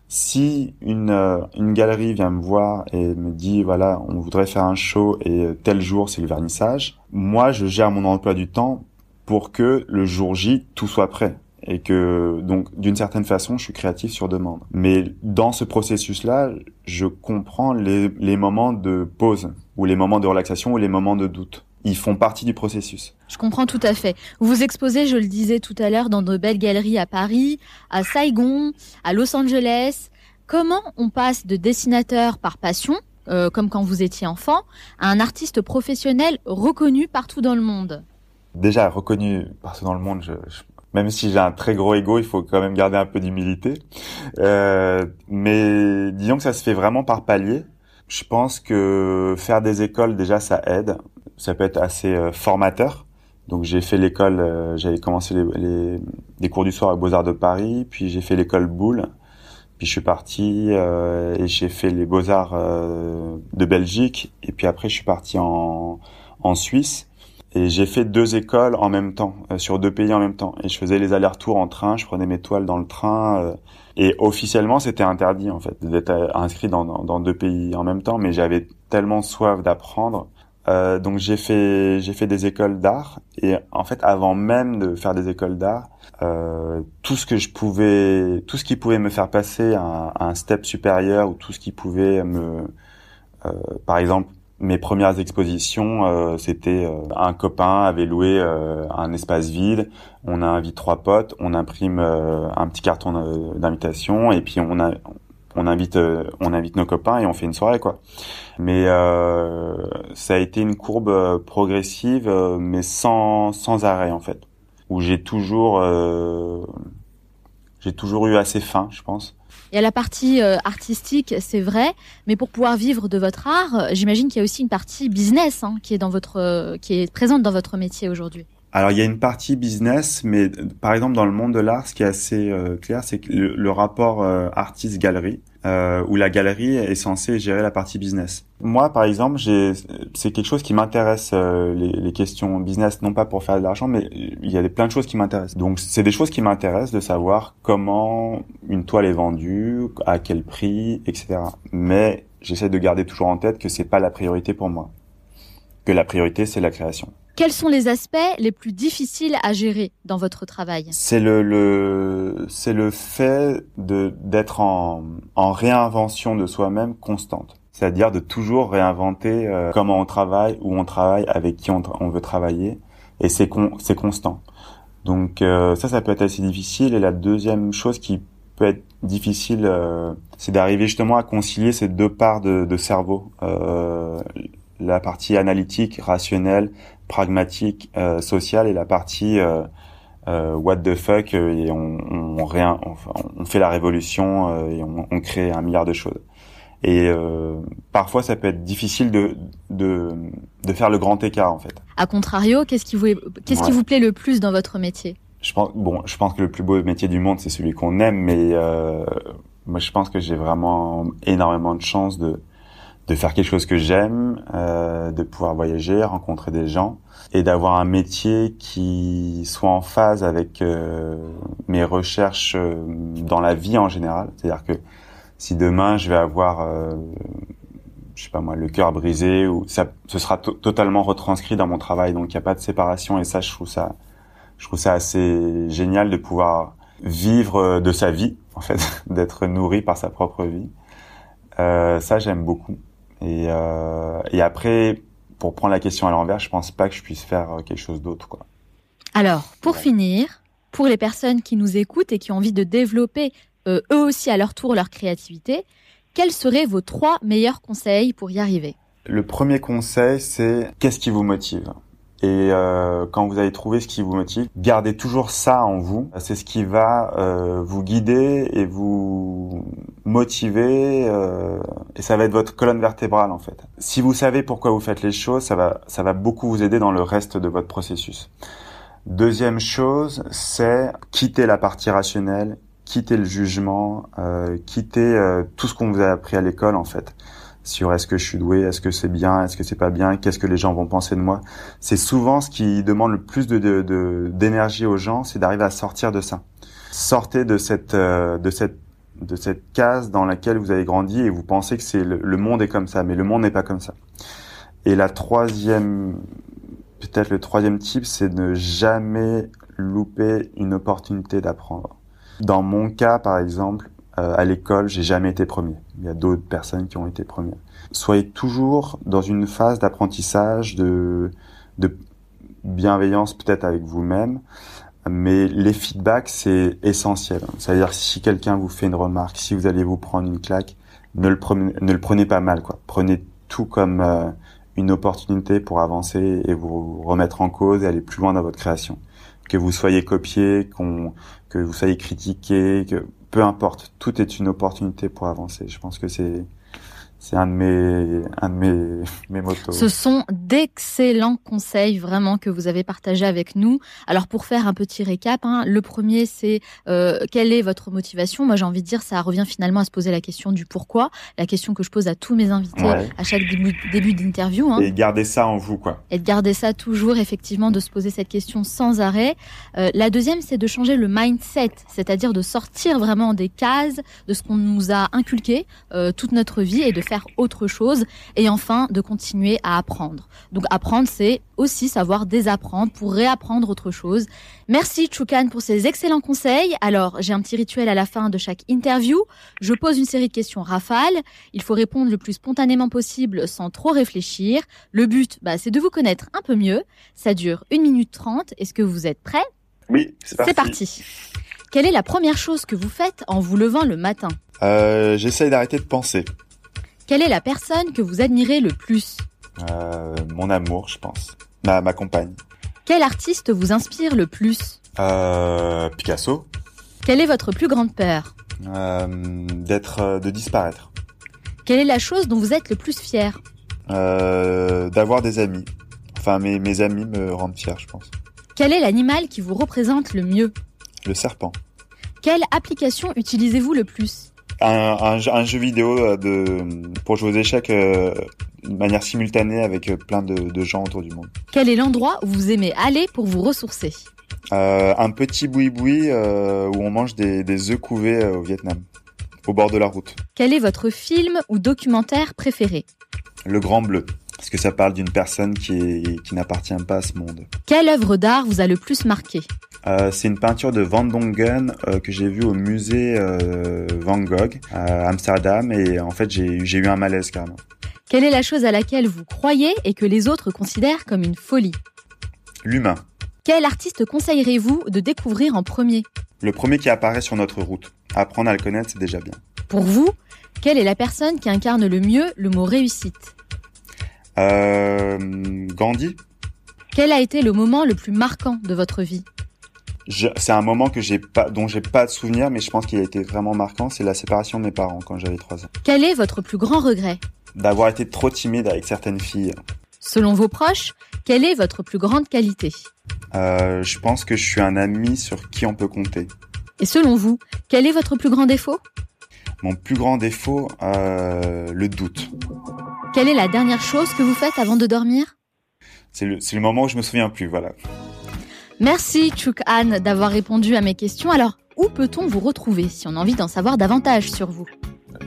si une euh, une galerie vient me voir et me dit voilà, on voudrait faire un show et euh, tel jour c'est le vernissage, moi je gère mon emploi du temps pour que le jour J tout soit prêt et que donc d'une certaine façon je suis créatif sur demande. Mais dans ce processus-là, je comprends les les moments de pause ou les moments de relaxation ou les moments de doute. Ils font partie du processus. Je comprends tout à fait. Vous vous exposez, je le disais tout à l'heure, dans de belles galeries à Paris, à Saigon, à Los Angeles. Comment on passe de dessinateur par passion, euh, comme quand vous étiez enfant, à un artiste professionnel reconnu partout dans le monde? Déjà reconnu partout dans le monde. Je, je- même si j'ai un très gros ego, il faut quand même garder un peu d'humilité. Euh, mais disons que ça se fait vraiment par palier. Je pense que faire des écoles déjà ça aide. Ça peut être assez euh, formateur. Donc j'ai fait l'école, euh, j'avais commencé les, les, les cours du soir à Beaux Arts de Paris, puis j'ai fait l'école Boulle, puis je suis parti euh, et j'ai fait les Beaux Arts euh, de Belgique, et puis après je suis parti en en Suisse. Et j'ai fait deux écoles en même temps, euh, sur deux pays en même temps. Et je faisais les allers-retours en train, je prenais mes toiles dans le train. euh, et officiellement, c'était interdit en fait d'être inscrit dans, dans deux pays en même temps. Mais j'avais tellement soif d'apprendre, euh, donc j'ai fait j'ai fait des écoles d'art. Et en fait, avant même de faire des écoles d'art, euh, tout ce que je pouvais, tout ce qui pouvait me faire passer à, à un step supérieur ou tout ce qui pouvait me, euh, par exemple, mes premières expositions, euh, c'était euh, un copain avait loué euh, un espace vide. On invite trois potes, on imprime un petit carton d'invitation et puis on a on invite euh, on invite nos copains et on fait une soirée quoi. Mais euh, ça a été une courbe euh, progressive mais sans sans arrêt en fait où j'ai toujours j'ai toujours eu assez faim, je pense. Il y a la partie artistique, c'est vrai, mais pour pouvoir vivre de votre art, j'imagine qu'il y a aussi une partie business hein, qui est dans votre, qui est présente dans votre métier aujourd'hui. Alors il y a une partie business, mais par exemple dans le monde de l'art, ce qui est assez euh, clair, c'est le, le rapport euh, artiste-galerie, euh, où la galerie est censée gérer la partie business. Moi, par exemple, c'est quelque chose qui m'intéresse euh, les, les questions business, non pas pour faire de l'argent, mais il y a des, plein de choses qui m'intéressent. Donc c'est des choses qui m'intéressent de savoir comment une toile est vendue, à quel prix, etc. Mais j'essaie de garder toujours en tête que c'est pas la priorité pour moi, que la priorité c'est la création. Quels sont les aspects les plus difficiles à gérer dans votre travail? C'est le, le c'est le fait de d'être en en réinvention de soi-même constante. C'est-à-dire de toujours réinventer euh, comment on travaille, où on travaille, avec qui on, on veut travailler, et c'est con, c'est constant. Donc euh, ça, ça peut être assez difficile. Et la deuxième chose qui peut être difficile, euh, c'est d'arriver justement à concilier ces deux parts de, de cerveau, euh, la partie analytique, rationnelle, pragmatique, euh, sociale, et la partie euh, euh, what the fuck euh, et on, on, rien, on fait la révolution euh, et on, on crée un milliard de choses. Et euh, parfois, ça peut être difficile de, de, de faire le grand écart, en fait. A contrario, qu'est-ce qui vous, qu'est-ce qui vous plaît le plus dans votre métier? Je pense, bon, je pense que le plus beau métier du monde, c'est celui qu'on aime, mais euh, moi, je pense que j'ai vraiment énormément de chance de, de faire quelque chose que j'aime, euh, de pouvoir voyager, rencontrer des gens, et d'avoir un métier qui soit en phase avec euh, mes recherches euh, dans la vie en général. C'est-à-dire que si demain je vais avoir, euh, je sais pas moi, le cœur brisé, ou ça, ce sera to- totalement retranscrit dans mon travail. Donc il n'y a pas de séparation, et ça, je trouve ça, je trouve ça assez génial de pouvoir vivre euh, de sa vie, en fait, d'être nourri par sa propre vie. Euh, ça, j'aime beaucoup. Et, euh, et après, pour prendre la question à l'envers, je pense pas que je puisse faire euh, quelque chose d'autre, quoi. Alors, pour finir, pour les personnes qui nous écoutent et qui ont envie de développer euh, eux aussi à leur tour leur créativité, quels seraient vos trois meilleurs conseils pour y arriver? Le premier conseil, c'est qu'est-ce qui vous motive? Et euh, quand vous avez trouvé ce qui vous motive, gardez toujours ça en vous. C'est ce qui va euh, vous guider et vous motiver. euh, et ça va être votre colonne vertébrale en fait. Si vous savez pourquoi vous faites les choses, ça va, ça va beaucoup vous aider dans le reste de votre processus. Deuxième chose, c'est quitter la partie rationnelle, quitter le jugement, euh, quitter euh, tout ce qu'on vous a appris à l'école en fait sur est-ce que je suis doué, est-ce que c'est bien, est-ce que c'est pas bien, qu'est-ce que les gens vont penser de moi. C'est souvent ce qui demande le plus de de- de- d'énergie aux gens, c'est d'arriver à sortir de ça. Sortez de cette euh, de cette de cette case dans laquelle vous avez grandi et vous pensez que c'est le, le monde est comme ça, mais le monde n'est pas comme ça. Et la troisième, peut-être le troisième type, c'est de ne jamais louper une opportunité d'apprendre. Dans mon cas, par exemple, euh, à l'école, j'ai jamais été premier. Il y a d'autres personnes qui ont été premières. Soyez toujours dans une phase d'apprentissage, de, de bienveillance peut-être avec vous-même, mais les feedbacks, c'est essentiel. C'est-à-dire si quelqu'un vous fait une remarque, si vous allez vous prendre une claque, ne le prenez, ne le prenez pas mal, quoi. Prenez tout comme euh, une opportunité pour avancer et vous remettre en cause et aller plus loin dans votre création. Que vous soyez copié, qu'on, que vous soyez critiqué, que peu importe, tout est une opportunité pour avancer. Je pense que c'est C'est un de mes, un de mes, mes motos. Ce sont d'excellents conseils vraiment que vous avez partagés avec nous. Alors pour faire un petit récap, hein, le premier c'est euh, quelle est votre motivation? Moi j'ai envie de dire ça revient finalement à se poser la question du pourquoi, la question que je pose à tous mes invités Ouais. à chaque début, début d'interview. Hein. Et garder ça en vous, quoi. Et de garder ça toujours, effectivement, de se poser cette question sans arrêt. Euh, la deuxième, c'est de changer le mindset, c'est-à-dire de sortir vraiment des cases de ce qu'on nous a inculqué euh, toute notre vie et de faire autre chose. Et enfin, de continuer à apprendre. Donc apprendre, c'est aussi savoir désapprendre pour réapprendre autre chose. Merci Choukan pour ces excellents conseils. Alors, j'ai un petit rituel à la fin de chaque interview. Je pose une série de questions rafales. Il faut répondre le plus spontanément possible sans trop réfléchir. Le but, bah, c'est de vous connaître un peu mieux. Ça dure 1 minute 30. Est-ce que vous êtes prêts? Oui, c'est parti. C'est parti. Quelle est la première chose que vous faites en vous levant le matin? Euh, j'essaye d'arrêter de penser. Quelle est la personne que vous admirez le plus Euh, mon amour, je pense. Ma, ma compagne. Quel artiste vous inspire le plus Euh, Picasso. Quelle est votre plus grande peur Euh, d'être, euh, de disparaître. Quelle est la chose dont vous êtes le plus fier Euh, d'avoir des amis. Enfin, mes, mes amis me rendent fier, je pense. Quel est l'animal qui vous représente le mieux Le serpent. Quelle application utilisez-vous le plus Un, un, jeu- un jeu vidéo euh, de, pour jouer aux échecs euh, de manière simultanée avec euh, plein de, de gens autour du monde. Quel est l'endroit où vous aimez aller pour vous ressourcer? Euh, un petit boui-boui euh, où on mange des, des œufs couvés au Vietnam, au bord de la route. Quel est votre film ou documentaire préféré? Le Grand Bleu, parce que ça parle d'une personne qui, est, qui n'appartient pas à ce monde. Quelle œuvre d'art vous a le plus marqué? Euh, c'est une peinture de Van Dongen euh, que j'ai vue au musée euh, Van Gogh à Amsterdam et en fait j'ai j'ai eu un malaise carrément. Quelle est la chose à laquelle vous croyez et que les autres considèrent comme une folie? L'humain, Quel artiste conseillerez-vous de découvrir en premier? Le premier qui apparaît sur notre route. Apprendre à le connaître, c'est déjà bien. Pour vous, quelle est la personne qui incarne le mieux le mot réussite? Euh, Gandhi, Quel a été le moment le plus marquant de votre vie? C'est un moment que j'ai pas, dont j'ai pas de souvenir, mais je pense qu'il a été vraiment marquant. C'est la séparation de mes parents quand j'avais 3 ans. Quel est votre plus grand regret? D'avoir été trop timide avec certaines filles. Selon vos proches, quelle est votre plus grande qualité? Euh, je pense que je suis un ami sur qui on peut compter. Et selon vous, quel est votre plus grand défaut? Mon plus grand défaut, euh, le doute. Quelle est la dernière chose que vous faites avant de dormir? C'est le, moment où je me souviens plus, voilà. Merci Chuk Anne d'avoir répondu à mes questions. Alors, où peut-on vous retrouver si on a envie d'en savoir davantage sur vous?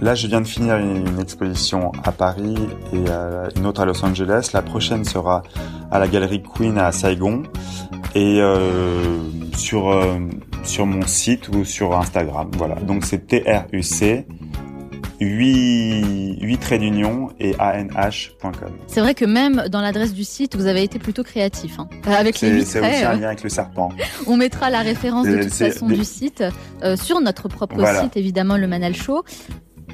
Là, je viens de finir une, une exposition à Paris et euh, une autre à Los Angeles. La prochaine sera à la Galerie Queen à Saigon et euh, sur euh, sur mon site ou sur Instagram. Voilà. Donc c'est TRUC 8 8 traits d'union et anh.com. C'est vrai que même dans l'adresse du site, vous avez été plutôt créatif. hein. Euh, Avec les C'est aussi un euh, lien avec le serpent. on mettra la référence de toute façon du site euh, sur notre propre Voilà. site, évidemment, le Manal Show.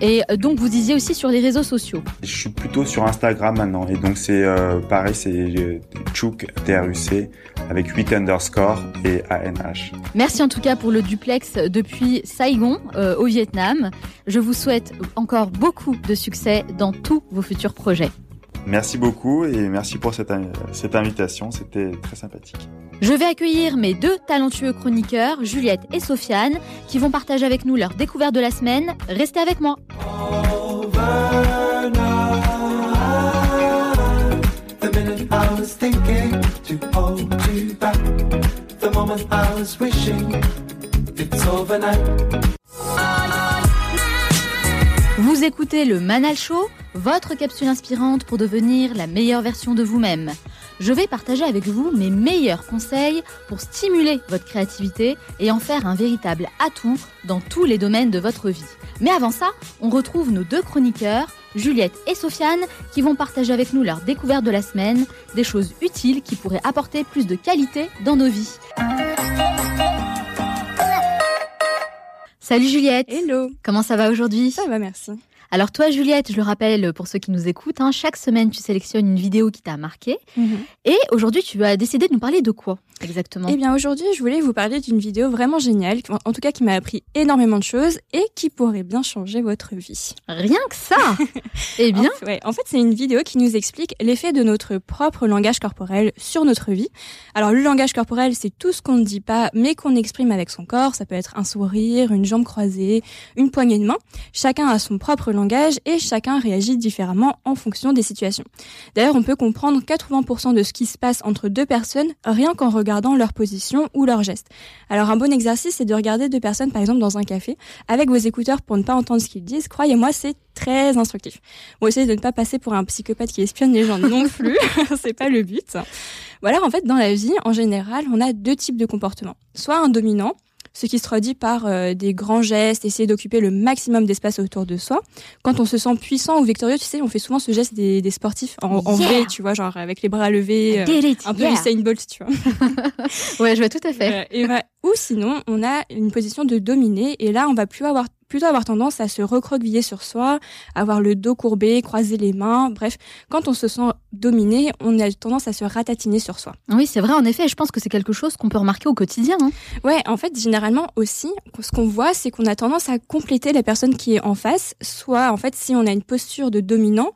Et euh, donc, vous disiez aussi sur les réseaux sociaux. Je suis plutôt sur Instagram maintenant et donc c'est euh, pareil, c'est euh, Chouk TRUC avec 8 underscore et ANH. Merci en tout cas pour le duplex depuis Saigon, euh, au Vietnam. Je vous souhaite encore beaucoup de succès dans tous vos futurs projets. Merci beaucoup et merci pour cette, in- cette invitation, c'était très sympathique. Je vais accueillir mes deux talentueux chroniqueurs, Juliette et Sofiane, qui vont partager avec nous leur découverte de la semaine. Restez avec moi. The minute I was thinking to hold you back. Vous écoutez le Manal Show, votre capsule inspirante pour devenir la meilleure version de vous-même. Je vais partager avec vous mes meilleurs conseils pour stimuler votre créativité et en faire un véritable atout dans tous les domaines de votre vie. Mais avant ça, on retrouve nos deux chroniqueurs, Juliette et Sofiane, qui vont partager avec nous leur découverte de la semaine, des choses utiles qui pourraient apporter plus de qualité dans nos vies. Salut Juliette Hello Comment ça va aujourd'hui? Ça va, merci. Alors toi, Juliette, je le rappelle pour ceux qui nous écoutent, hein, chaque semaine tu sélectionnes une vidéo qui t'a marqué. Mhm. Et aujourd'hui, tu as décidé de nous parler de quoi exactement? Eh bien, aujourd'hui, je voulais vous parler d'une vidéo vraiment géniale, en- en tout cas qui m'a appris énormément de choses et qui pourrait bien changer votre vie. Rien que ça Eh bien en, ouais, en fait, c'est une vidéo qui nous explique l'effet de notre propre langage corporel sur notre vie. Alors, le langage corporel, c'est tout ce qu'on ne dit pas, mais qu'on exprime avec son corps. Ça peut être un sourire, une jambe croisée, une poignée de main. Chacun a son propre langage et chacun réagit différemment en fonction des situations. D'ailleurs, on peut comprendre 80% de ce qui se passe entre deux personnes rien qu'en regardant leur position ou leurs gestes. Alors, un bon exercice, c'est de regarder deux personnes, par exemple, dans un café, avec vos écouteurs pour ne pas entendre ce qu'ils disent. Croyez-moi, c'est très instructif. Bon, essayez de ne pas passer pour un psychopathe qui espionne les gens non plus. c'est pas le but. Voilà, en fait, dans la vie, en général, on a deux types de comportements. Soit un dominant, ce qui se traduit par euh, des grands gestes, essayer d'occuper le maximum d'espace autour de soi. Quand on se sent puissant ou victorieux, tu sais, on fait souvent ce geste des, des sportifs en, en Yeah. V, tu vois, genre avec les bras levés, euh, it, un peu yeah. Usain Bolt, tu vois. Ouais, je vois tout à fait. Euh, et voilà. Ou sinon, on a une position de dominer, et là, on va plus avoir plutôt avoir tendance à se recroqueviller sur soi, avoir le dos courbé, croiser les mains. Bref, quand on se sent dominé, on a tendance à se ratatiner sur soi. Oui, c'est vrai, en effet, je pense que c'est quelque chose qu'on peut remarquer au quotidien. hein. Ouais, en fait, généralement aussi, ce qu'on voit, c'est qu'on a tendance à compléter la personne qui est en face. Soit, en fait, si on a une posture de dominant,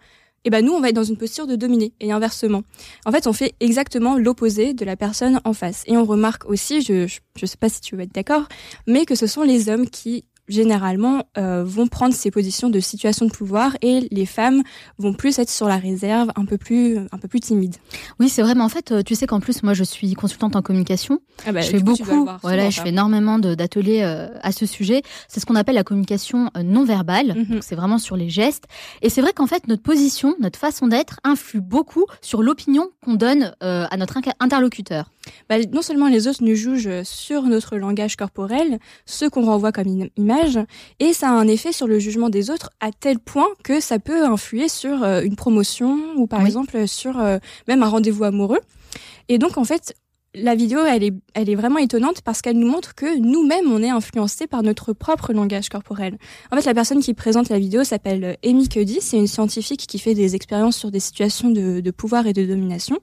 eh ben nous, on va être dans une posture de dominer et inversement. En fait, on fait exactement l'opposé de la personne en face. Et on remarque aussi, je, je, je sais pas si tu veux être d'accord, mais que ce sont les hommes qui généralement euh, vont prendre ces positions de situation de pouvoir et les femmes vont plus être sur la réserve, un peu plus un peu plus timides. Oui, c'est vrai, mais en fait, euh, tu sais qu'en plus, moi, je suis consultante en communication. Ah bah, je fais coup, beaucoup, voilà, je fais énormément d'ateliers euh, à ce sujet. C'est ce qu'on appelle la communication euh, non verbale. Mhm. Donc, c'est vraiment sur les gestes. Et c'est vrai qu'en fait, notre position, notre façon d'être influe beaucoup sur l'opinion qu'on donne euh, à notre interlocuteur. Bah, non seulement les autres nous jugent sur notre langage corporel, ce qu'on renvoie comme im- image, et ça a un effet sur le jugement des autres à tel point que ça peut influer sur euh, une promotion ou par Oui. exemple sur euh, même un rendez-vous amoureux. Et donc en fait, la vidéo, elle est, elle est vraiment étonnante parce qu'elle nous montre que nous-mêmes, on est influencés par notre propre langage corporel. En fait, la personne qui présente la vidéo s'appelle Amy Cuddy. C'est une scientifique qui fait des expériences sur des situations de, de pouvoir et de domination.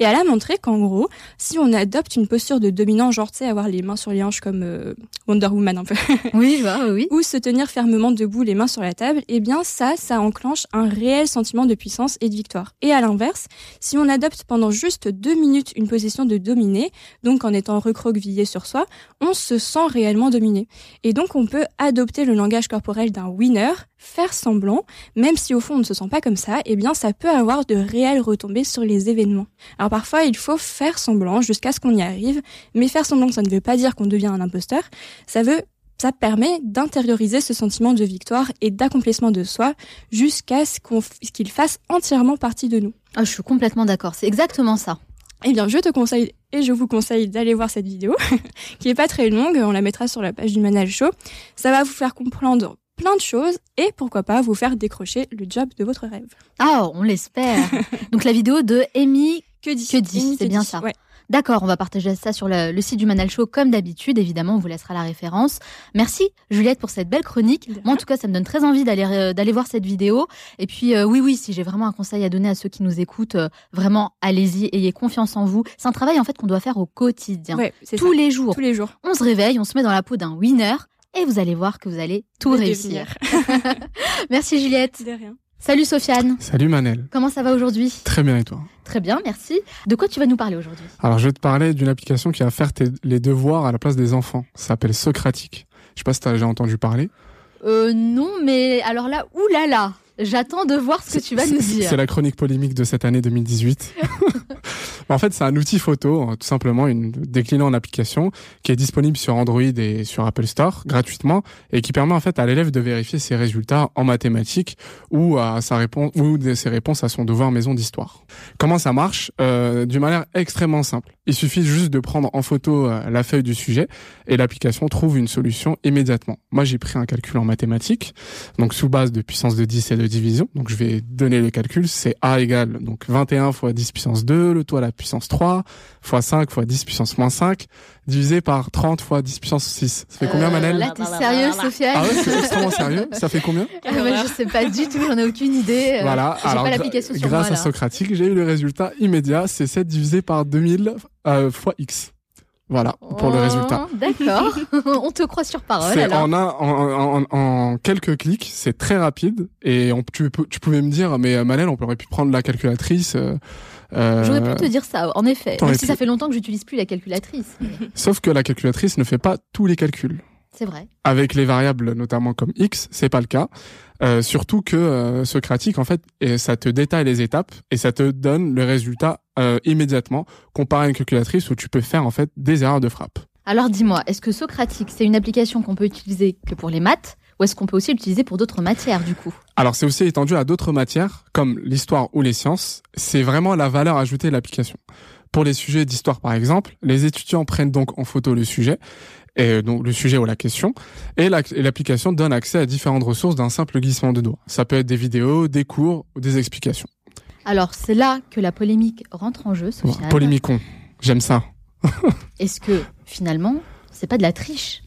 Et elle a montré qu'en gros, si on adopte une posture de dominant, genre, tu sais, avoir les mains sur les hanches comme euh, Wonder Woman un peu. Oui, je vois, oui. Ou se tenir fermement debout, les mains sur la table, eh bien ça, ça enclenche un réel sentiment de puissance et de victoire. Et à l'inverse, si on adopte pendant juste deux minutes une position de donc en étant recroquevillé sur soi, on se sent réellement dominé. Et donc on peut adopter le langage corporel d'un winner, faire semblant, même si au fond on ne se sent pas comme ça, eh bien ça peut avoir de réelles retombées sur les événements. Alors parfois il faut faire semblant jusqu'à ce qu'on y arrive, mais faire semblant ça ne veut pas dire qu'on devient un imposteur, ça veut ça permet d'intérioriser ce sentiment de victoire et d'accomplissement de soi jusqu'à ce qu'il fasse entièrement partie de nous. Ah, je suis complètement d'accord. C'est exactement ça. Eh bien, je te conseille et je vous conseille d'aller voir cette vidéo, qui est pas très longue. On la mettra sur la page du Manal Show. Ça va vous faire comprendre plein de choses et pourquoi pas vous faire décrocher le job de votre rêve. Ah, on l'espère. Donc la vidéo de Amy Que dit Que dit, c'est bien ça. Ouais. D'accord, on va partager ça sur le, le site du Manal Show comme d'habitude. Évidemment, on vous laissera la référence. Merci Juliette pour cette belle chronique. Moi, en tout cas, ça me donne très envie d'aller euh, d'aller voir cette vidéo. Et puis, euh, oui, oui, si j'ai vraiment un conseil à donner à ceux qui nous écoutent, euh, vraiment, allez-y, ayez confiance en vous. C'est un travail en fait qu'on doit faire au quotidien, Ouais, tous ça. les jours. Tous les jours. On se réveille, on se met dans la peau d'un winner. Et vous allez voir que vous allez tout réussir. Merci Juliette. De rien. Salut Sofiane. Salut Manel. Comment ça va aujourd'hui? Très bien et toi? Très bien, merci. De quoi tu vas nous parler aujourd'hui? Alors je vais te parler d'une application qui va faire tes- les devoirs à la place des enfants. Ça s'appelle Socratique. Je sais pas si tu as déjà entendu parler. Euh, non, mais alors là, oulala, j'attends de voir ce que tu vas nous dire. C'est la chronique polémique de cette année 2018. en fait, c'est un outil photo, hein, tout simplement, une, décliné en application, qui est disponible sur Android et sur Apple Store gratuitement, et qui permet en fait à l'élève de vérifier ses résultats en mathématiques ou à sa réponse ou ses réponses à son devoir maison d'histoire. Comment ça marche? Euh, D'une manière extrêmement simple. Il suffit juste de prendre en photo euh, la feuille du sujet et l'application trouve une solution immédiatement. Moi, j'ai pris un calcul en mathématiques, donc sous base de puissance de 10 et de division. Donc je vais donner le calcul, c'est A égale donc 21 fois 10 puissance 2, le tout à la puissance 3, fois 5 fois 10 puissance moins 5, divisé par 30 fois 10 puissance 6. Ça fait combien Manel Là, t'es sérieux, Sofiane Ah ouais, c'est extrêmement sérieux. Ça fait combien Ah ouais, Je sais pas du tout, j'en ai aucune idée. euh, Voilà. Alors, pas gra- l'application sur grâce moi, à. Socratique, j'ai eu le résultat immédiat. C'est 7 divisé par 2000 euh, fois x. Voilà pour le Oh, résultat. D'accord. On te croit sur parole alors. en, un, en, en, en quelques clics, c'est très rapide. Et on, tu, pouvais me dire, mais euh, Manel, on aurait pu prendre la calculatrice. euh, euh, J'aurais pu te dire ça, en effet. Même si pu. ça fait longtemps que j'utilise plus la calculatrice. Sauf que la calculatrice ne fait pas tous les calculs. C'est vrai. Avec les variables notamment comme x, c'est pas le cas. Euh, surtout que euh, Socratique, en fait, et ça te détaille les étapes et ça te donne le résultat euh, immédiatement, comparé à une calculatrice où tu peux faire en fait des erreurs de frappe. Alors dis-moi, est-ce que Socratique, c'est une application qu'on peut utiliser que pour les maths ou est-ce qu'on peut aussi l'utiliser pour d'autres matières du coup? Alors c'est aussi étendu à d'autres matières comme l'histoire ou les sciences. C'est vraiment la valeur ajoutée de l'application. Pour les sujets d'histoire par exemple, les étudiants prennent donc en photo le sujet, et donc le sujet ou la question, et la- et l'application donne accès à différentes ressources d'un simple glissement de doigt. Ça peut être des vidéos, des cours ou des explications. Alors c'est là que la polémique rentre en jeu, Bon, Sofiane. Polémicon, j'aime ça. Est-ce que finalement, c'est pas de la triche?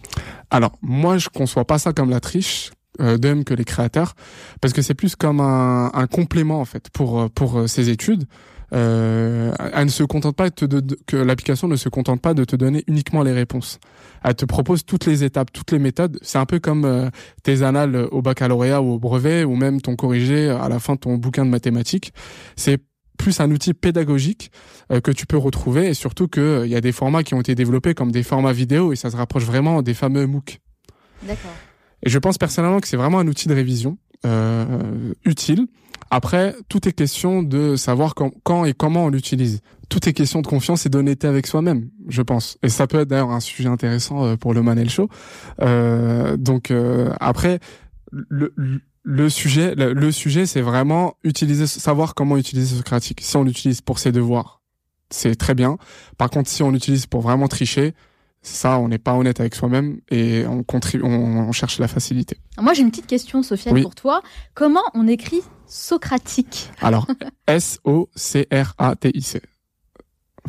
Alors, moi, je conçois pas ça comme la triche, euh, de même que les créateurs, parce que c'est plus comme un, un complément, en fait, pour, euh, pour euh, ces études. Euh, elle ne se contente pas te de- que l'application ne se contente pas de te donner uniquement les réponses. Elle te propose toutes les étapes, toutes les méthodes. C'est un peu comme euh, tes annales au baccalauréat ou au brevet, ou même ton corrigé à la fin de ton bouquin de mathématiques. C'est plus un outil pédagogique euh, que tu peux retrouver et surtout que euh, y a des formats qui ont été développés comme des formats vidéo et ça se rapproche vraiment des fameux MOOC. D'accord. Et je pense personnellement que c'est vraiment un outil de révision euh, utile. Après, tout est question de savoir quand, et comment on l'utilise. Tout est question de confiance et d'honnêteté avec soi-même, je pense. Et ça peut être d'ailleurs un sujet intéressant euh, pour le Manel Show. Euh, donc euh, après, le, sujet, le, sujet, c'est vraiment utiliser, savoir comment utiliser Socratique. Si on l'utilise pour ses devoirs, c'est très bien. Par contre, si on l'utilise pour vraiment tricher, ça, on n'est pas honnête avec soi-même et on, contribue, on, on cherche la facilité. Alors, Moi j'ai une petite question, Sofiane, Oui. pour toi. Comment on écrit Socratique? Alors, S-O-C-R-A-T-I-C.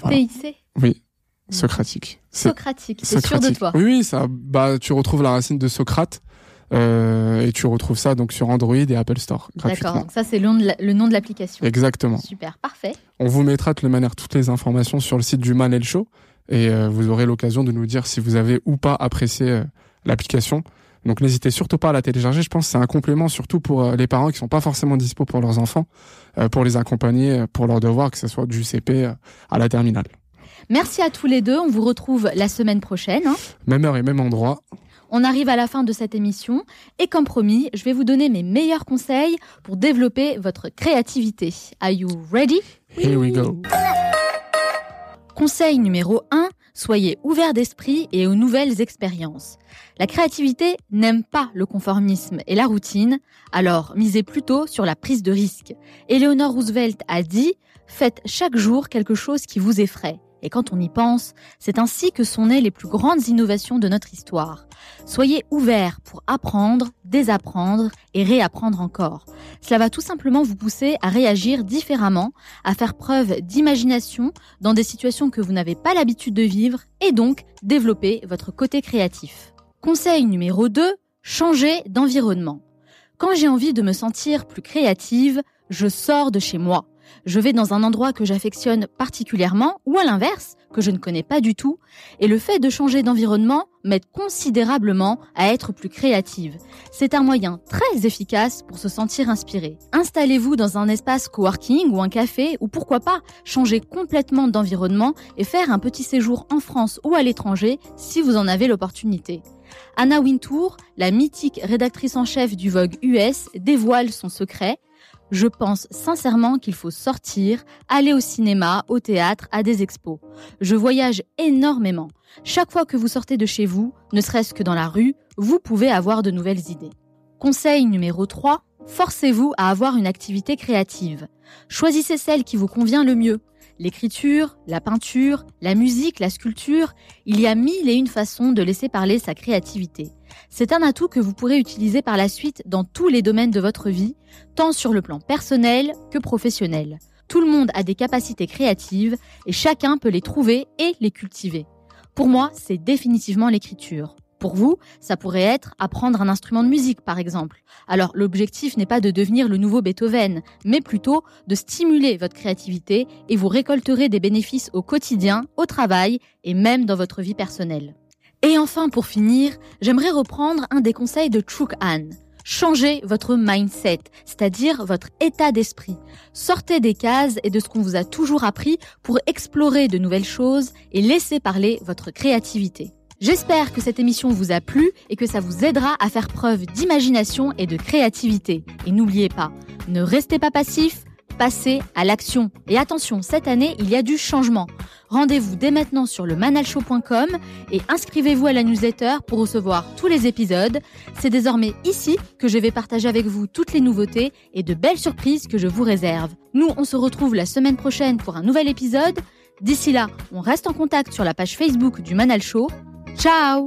Voilà. T-I-C Oui, Socratique. C'est- Socratique, c'est sûr de Socratique. toi. Oui, oui, ça, bah, tu retrouves la racine de Socrate euh, et tu retrouves ça donc sur Android et Apple Store D'accord, donc ça c'est le nom de l'application. Exactement. Super, parfait. On vous mettra de toute manière toutes les informations sur le site du Manel Show et euh, vous aurez l'occasion de nous dire si vous avez ou pas apprécié euh, l'application. Donc n'hésitez surtout pas à la télécharger. Je pense que c'est un complément surtout pour euh, les parents qui sont pas forcément dispo pour leurs enfants, pour les accompagner pour leurs devoirs, que ce soit du CP à la terminale. Merci à tous les deux. On vous retrouve la semaine prochaine. hein. Même heure et même endroit. On arrive à la fin de cette émission et comme promis, je vais vous donner mes meilleurs conseils pour développer votre créativité. Are you ready? Here we go. Conseil numéro 1, soyez ouverts d'esprit et aux nouvelles expériences. La créativité n'aime pas le conformisme et la routine, alors misez plutôt sur la prise de risque. Eleanor Roosevelt a dit Faites chaque jour quelque chose qui vous effraie. Et quand on y pense, c'est ainsi que sont nées les plus grandes innovations de notre histoire. Soyez ouverts pour apprendre, désapprendre et réapprendre encore. Cela va tout simplement vous pousser à réagir différemment, à faire preuve d'imagination dans des situations que vous n'avez pas l'habitude de vivre et donc développer votre côté créatif. Conseil numéro 2, changez d'environnement. Quand j'ai envie de me sentir plus créative, je sors de chez moi. Je vais dans un endroit que j'affectionne particulièrement ou à l'inverse, que je ne connais pas du tout, et le fait de changer d'environnement m'aide considérablement à être plus créative. C'est un moyen très efficace pour se sentir inspiré. Installez-vous dans un espace coworking ou un café ou pourquoi pas changer complètement d'environnement et faire un petit séjour en France ou à l'étranger si vous en avez l'opportunité. Anna Wintour, la mythique rédactrice en chef du Vogue US, dévoile son secret. Je pense sincèrement qu'il faut sortir, aller au cinéma, au théâtre, à des expos. Je voyage énormément. Chaque fois que vous sortez de chez vous, ne serait-ce que dans la rue, vous pouvez avoir de nouvelles idées. Conseil numéro 3, forcez-vous à avoir une activité créative. Choisissez celle qui vous convient le mieux. L'écriture, la peinture, la musique, la sculpture, il y a mille et une façons de laisser parler sa créativité. C'est un atout que vous pourrez utiliser par la suite dans tous les domaines de votre vie, tant sur le plan personnel que professionnel. Tout le monde a des capacités créatives et chacun peut les trouver et les cultiver. Pour moi, c'est définitivement l'écriture. Pour vous, ça pourrait être apprendre un instrument de musique, par exemple. Alors, l'objectif n'est pas de devenir le nouveau Beethoven, mais plutôt de stimuler votre créativité et vous récolterez des bénéfices au quotidien, au travail et même dans votre vie personnelle. Et enfin, pour finir, j'aimerais reprendre un des conseils de Truk Han. Changez votre mindset, c'est-à-dire votre état d'esprit. Sortez des cases et de ce qu'on vous a toujours appris pour explorer de nouvelles choses et laisser parler votre créativité. J'espère que cette émission vous a plu et que ça vous aidera à faire preuve d'imagination et de créativité. Et n'oubliez pas, ne restez pas passif, passez à l'action. Et attention, cette année, il y a du changement. Rendez-vous dès maintenant sur le manalshow.com et inscrivez-vous à la newsletter pour recevoir tous les épisodes. C'est désormais ici que je vais partager avec vous toutes les nouveautés et de belles surprises que je vous réserve. Nous, on se retrouve la semaine prochaine pour un nouvel épisode. D'ici là, on reste en contact sur la page Facebook du Manal Show. Ciao